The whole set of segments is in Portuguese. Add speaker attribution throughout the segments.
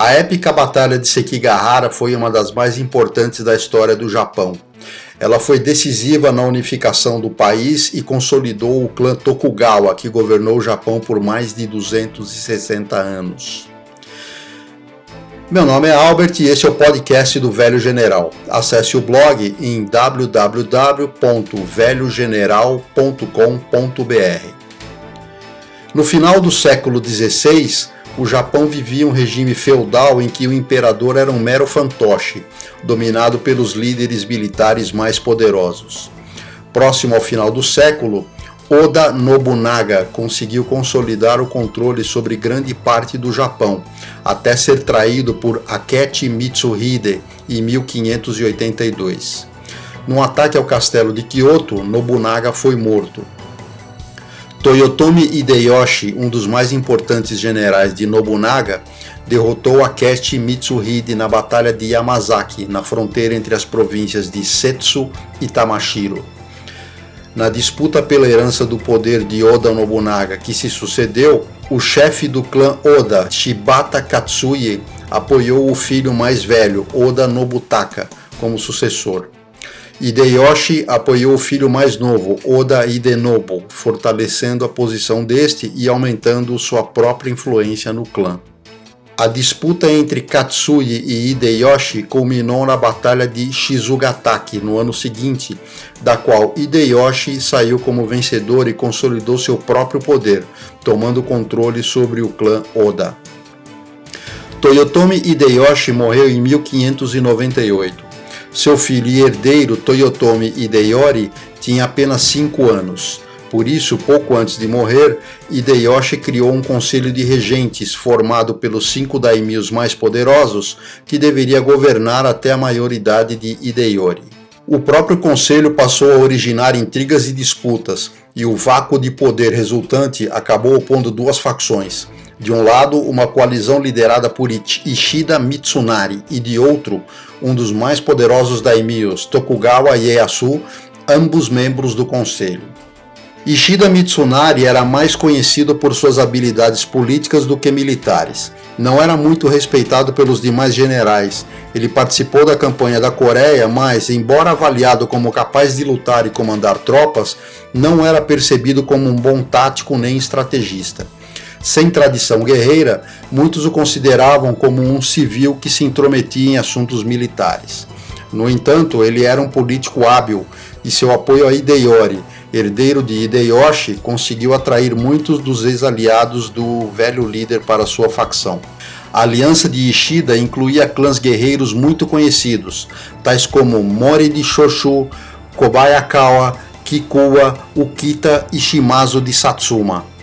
Speaker 1: A épica Batalha de Sekigahara foi uma das mais importantes da história do Japão. Ela foi decisiva na unificação do país e consolidou o clã Tokugawa, que governou o Japão por mais de 260 anos. Meu nome é Albert e esse é o podcast do Velho General. Acesse o blog em www.velhogeneral.com.br. No final do século XVI, o Japão vivia um regime feudal em que o imperador era um mero fantoche, dominado pelos líderes militares mais poderosos. Próximo ao final do século, Oda Nobunaga conseguiu consolidar o controle sobre grande parte do Japão, até ser traído por Akechi Mitsuhide em 1582. Num ataque ao castelo de Kyoto, Nobunaga foi morto. Toyotomi Hideyoshi, um dos mais importantes generais de Nobunaga, derrotou Akechi Mitsuhide na Batalha de Yamazaki, na fronteira entre as províncias de Setsu e Tamashiro. Na disputa pela herança do poder de Oda Nobunaga que se sucedeu, o chefe do clã Oda, Shibata Katsuye, apoiou o filho mais velho, Oda Nobutaka, como sucessor. Hideyoshi apoiou o filho mais novo, Oda Hidenobu, fortalecendo a posição deste e aumentando sua própria influência no clã. A disputa entre Katsuye e Hideyoshi culminou na Batalha de Shizugataki no ano seguinte, da qual Hideyoshi saiu como vencedor e consolidou seu próprio poder, tomando controle sobre o clã Oda. Toyotomi Hideyoshi morreu em 1598. Seu filho e herdeiro Toyotomi Hideyori tinha apenas 5 anos. Por isso, pouco antes de morrer, Hideyoshi criou um conselho de regentes formado pelos cinco daimios mais poderosos que deveria governar até a maioridade de Hideyori. O próprio conselho passou a originar intrigas e disputas, e o vácuo de poder resultante acabou opondo duas facções. De um lado, uma coalizão liderada por Ishida Mitsunari, e de outro, um dos mais poderosos daimios, Tokugawa Ieyasu, ambos membros do conselho. Ishida Mitsunari era mais conhecido por suas habilidades políticas do que militares. Não era muito respeitado pelos demais generais. Ele participou da campanha da Coreia, mas, embora avaliado como capaz de lutar e comandar tropas, não era percebido como um bom tático nem estrategista. Sem tradição guerreira, muitos o consideravam como um civil que se intrometia em assuntos militares. No entanto, ele era um político hábil e seu apoio a Hideyori herdeiro de Hideyoshi, conseguiu atrair muitos dos ex-aliados do velho líder para sua facção. A aliança de Ishida incluía clãs guerreiros muito conhecidos, tais como Mori de Shoshu, Kobayakawa, Kikuwa, Ukita e Shimazu de Satsuma.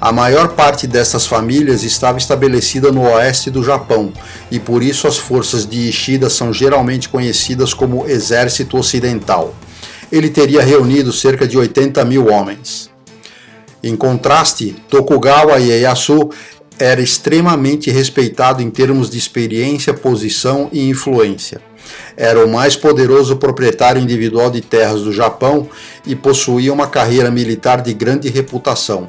Speaker 1: A maior parte dessas famílias estava estabelecida no oeste do Japão, e por isso as forças de Ishida são geralmente conhecidas como Exército Ocidental ele teria reunido cerca de 80 mil homens. Em contraste, Tokugawa Ieyasu era extremamente respeitado em termos de experiência, posição e influência. Era o mais poderoso proprietário individual de terras do Japão e possuía uma carreira militar de grande reputação.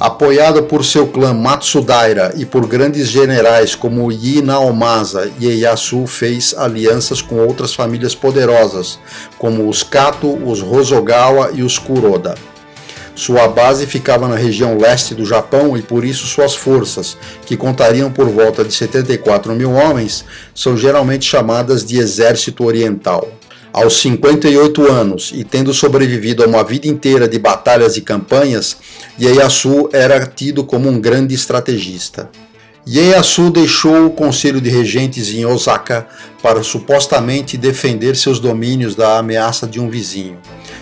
Speaker 1: Apoiado por seu clã Matsudaira e por grandes generais como Yi Naomasa, Ieyasu fez alianças com outras famílias poderosas, como os Kato, os Hosogawa e os Kuroda. Sua base ficava na região leste do Japão e por isso suas forças, que contariam por volta de 74 mil homens, são geralmente chamadas de Exército Oriental. Aos 58 anos e tendo sobrevivido a uma vida inteira de batalhas e campanhas, Ieyasu era tido como um grande estrategista. Ieyasu deixou o conselho de regentes em Osaka para supostamente defender seus domínios da ameaça de um vizinho.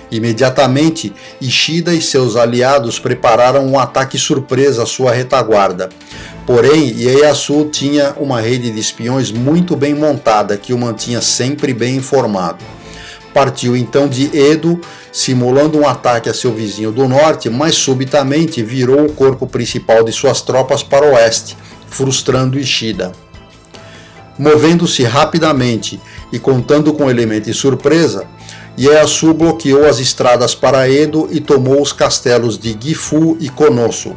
Speaker 1: Imediatamente, Ishida e seus aliados prepararam um ataque surpresa à sua retaguarda. Porém, Ieyasu tinha uma rede de espiões muito bem montada que o mantinha sempre bem informado partiu então de Edo, simulando um ataque a seu vizinho do norte, mas subitamente virou o corpo principal de suas tropas para o oeste, frustrando Ishida. Movendo-se rapidamente e contando com elementos de surpresa, Ieyasu bloqueou as estradas para Edo e tomou os castelos de Gifu e Konosu.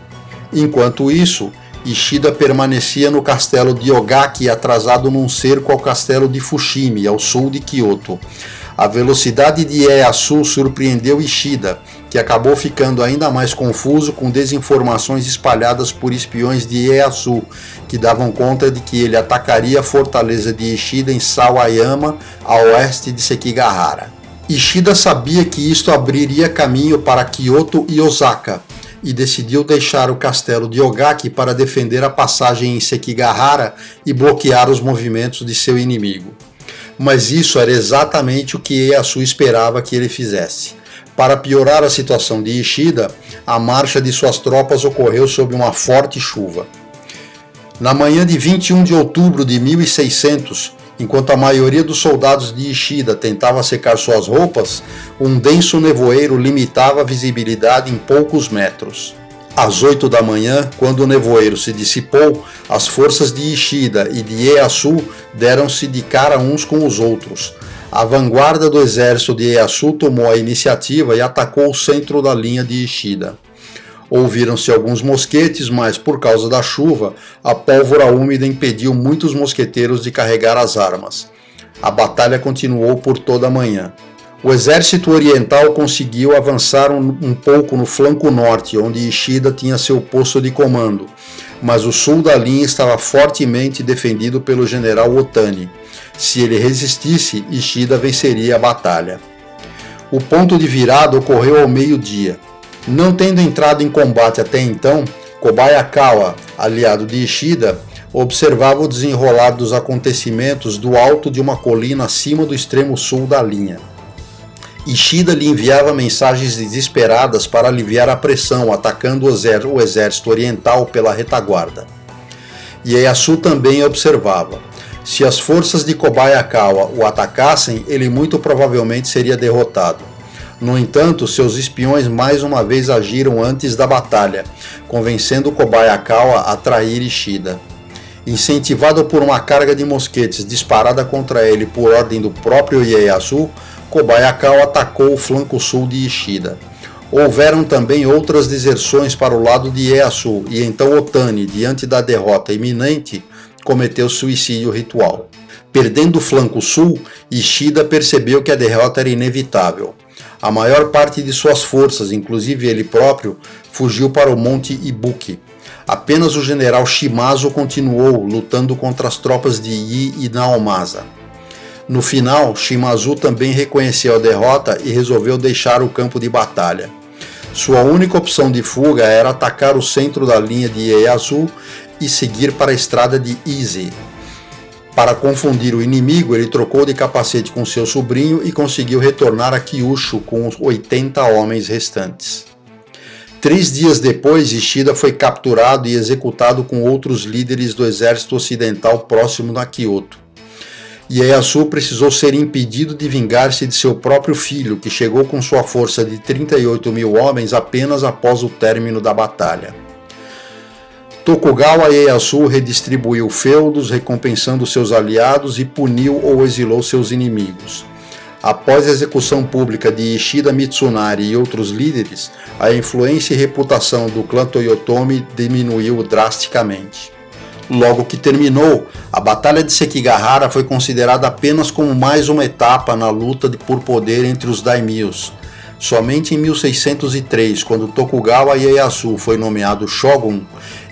Speaker 1: Enquanto isso, Ishida permanecia no castelo de Ogaki, atrasado num cerco ao castelo de Fushimi, ao sul de Kyoto. A velocidade de Ieyasu surpreendeu Ishida, que acabou ficando ainda mais confuso com desinformações espalhadas por espiões de Ieyasu, que davam conta de que ele atacaria a fortaleza de Ishida em Sawayama, a oeste de Sekigahara. Ishida sabia que isto abriria caminho para Kyoto e Osaka, e decidiu deixar o castelo de Ogaki para defender a passagem em Sekigahara e bloquear os movimentos de seu inimigo. Mas isso era exatamente o que Ieyasu esperava que ele fizesse. Para piorar a situação de Ishida, a marcha de suas tropas ocorreu sob uma forte chuva. Na manhã de 21 de outubro de 1600, enquanto a maioria dos soldados de Ishida tentava secar suas roupas, um denso nevoeiro limitava a visibilidade em poucos metros. Às 8 da manhã, quando o nevoeiro se dissipou, as forças de Ishida e de Ieyasu deram-se de cara uns com os outros. A vanguarda do exército de Ieyasu tomou a iniciativa e atacou o centro da linha de Ishida. Ouviram-se alguns mosquetes, mas por causa da chuva, a pólvora úmida impediu muitos mosqueteiros de carregar as armas. A batalha continuou por toda a manhã. O exército oriental conseguiu avançar um, um, pouco no flanco norte, onde Ishida tinha seu posto de comando, mas o sul da linha estava fortemente defendido pelo general Otani. Se ele resistisse, Ishida venceria a batalha. O ponto de virada ocorreu ao meio-dia. Não tendo entrado em combate até então, Kobayakawa, aliado de Ishida, observava o desenrolar dos acontecimentos do alto de uma colina acima do extremo sul da linha. Ishida lhe enviava mensagens desesperadas para aliviar a pressão, atacando o exército oriental pela retaguarda. Ieyasu também observava. Se as forças de Kobayakawa o atacassem, ele muito provavelmente seria derrotado. No entanto, seus espiões mais uma vez agiram antes da batalha, convencendo Kobayakawa a trair Ishida. Incentivado por uma carga de mosquetes disparada contra ele por ordem do próprio Ieyasu, Kobayakawa atacou o flanco sul de Ishida. Houveram também outras deserções para o lado de Ieyasu, e então Otani, diante da derrota iminente, cometeu suicídio ritual. Perdendo o flanco sul, Ishida percebeu que a derrota era inevitável. A maior parte de suas forças, inclusive ele próprio, fugiu para o Monte Ibuki. Apenas o general Shimazu continuou lutando contra as tropas de Yi e Naomasa. No final, Shimazu também reconheceu a derrota e resolveu deixar o campo de batalha. Sua única opção de fuga era atacar o centro da linha de Ieyasu e seguir para a estrada de Ize, para confundir o inimigo, ele trocou de capacete com seu sobrinho e conseguiu retornar a Kyushu com os 80 homens restantes. Três dias depois, Ishida foi capturado e executado com outros líderes do exército ocidental próximo a Kyoto. Ieyasu precisou ser impedido de vingar-se de seu próprio filho, que chegou com sua força de 38 mil homens apenas após o término da batalha. Tokugawa Ieyasu redistribuiu feudos, recompensando seus aliados e puniu ou exilou seus inimigos. Após a execução pública de Ishida Mitsunari e outros líderes, a influência e reputação do clã Toyotomi diminuiu drasticamente. Logo que terminou, a Batalha de Sekigahara foi considerada apenas como mais uma etapa na luta por poder entre os daimyos. Somente em 1603, quando Tokugawa Ieyasu foi nomeado shogun,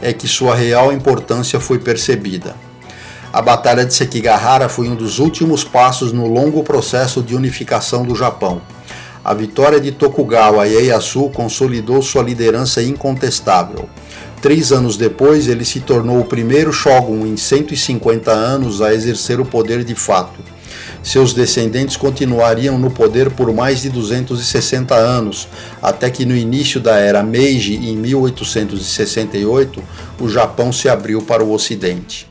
Speaker 1: é que sua real importância foi percebida. A Batalha de Sekigahara foi um dos últimos passos no longo processo de unificação do Japão. A vitória de Tokugawa Ieyasu consolidou sua liderança incontestável. Três anos depois, ele se tornou o primeiro shogun em 150 anos a exercer o poder de fato seus descendentes continuariam no poder por mais de 260 anos, até que no início da era Meiji, em 1868, o Japão se abriu para o Ocidente.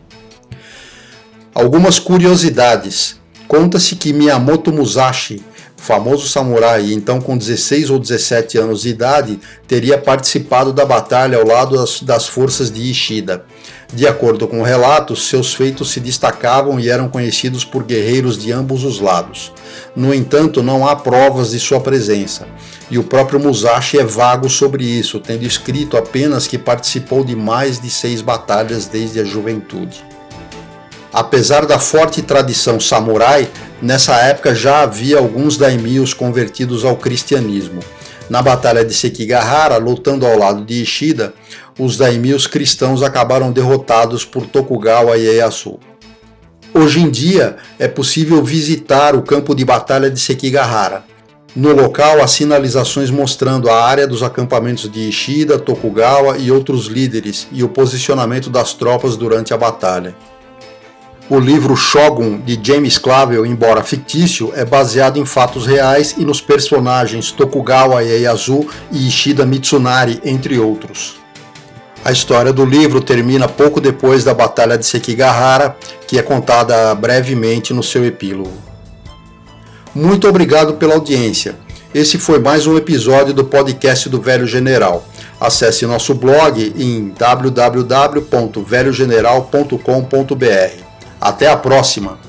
Speaker 1: Algumas curiosidades. Conta-se que Miyamoto Musashi, famoso samurai, então com 16 ou 17 anos de idade, teria participado da batalha ao lado das, das forças de Ishida. De acordo com relatos, seus feitos se destacavam e eram conhecidos por guerreiros de ambos os lados. No entanto, não há provas de sua presença. e o próprio Musashi é vago sobre isso, tendo escrito apenas que participou de mais de seis batalhas desde a juventude. Apesar da forte tradição samurai, nessa época já havia alguns daimios convertidos ao cristianismo. Na Batalha de Sekigahara, lutando ao lado de Ishida, os daimios cristãos acabaram derrotados por Tokugawa Ieyasu. Hoje em dia é possível visitar o campo de batalha de Sekigahara. No local há sinalizações mostrando a área dos acampamentos de Ishida, Tokugawa e outros líderes e o posicionamento das tropas durante a batalha. O livro Shogun de James Clavel, embora fictício, é baseado em fatos reais e nos personagens Tokugawa Ieyasu e Ishida Mitsunari, entre outros. A história do livro termina pouco depois da Batalha de Sekigahara, que é contada brevemente no seu epílogo. Muito obrigado pela audiência. Esse foi mais um episódio do podcast do Velho General. Acesse nosso blog em www.velhogeneral.com.br. Até a próxima!